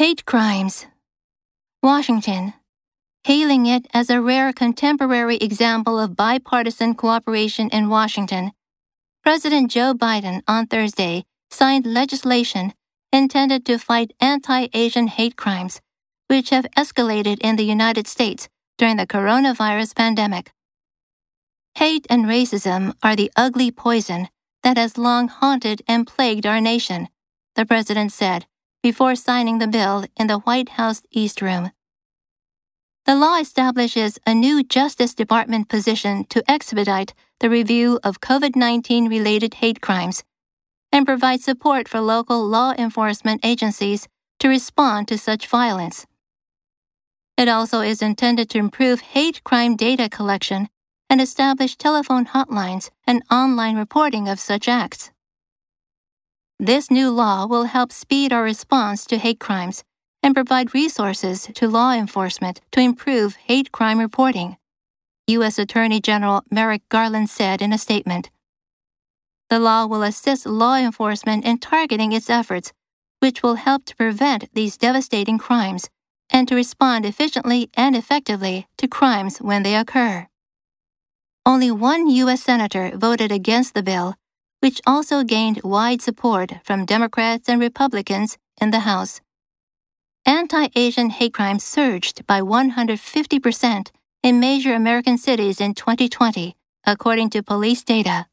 Hate crimes. Washington. Hailing it as a rare contemporary example of bipartisan cooperation in Washington, President Joe Biden on Thursday signed legislation intended to fight anti Asian hate crimes, which have escalated in the United States during the coronavirus pandemic. Hate and racism are the ugly poison that has long haunted and plagued our nation, the president said before signing the bill in the White House East Room. The law establishes a new Justice Department position to expedite the review of COVID 19 related hate crimes and provide support for local law enforcement agencies to respond to such violence. It also is intended to improve hate crime data collection and establish telephone hotlines and online reporting of such acts. This new law will help speed our response to hate crimes and provide resources to law enforcement to improve hate crime reporting, U.S. Attorney General Merrick Garland said in a statement. The law will assist law enforcement in targeting its efforts, which will help to prevent these devastating crimes and to respond efficiently and effectively to crimes when they occur. Only one U.S. Senator voted against the bill which also gained wide support from Democrats and Republicans in the House. Anti Asian hate crimes surged by 150% in major American cities in 2020, according to police data.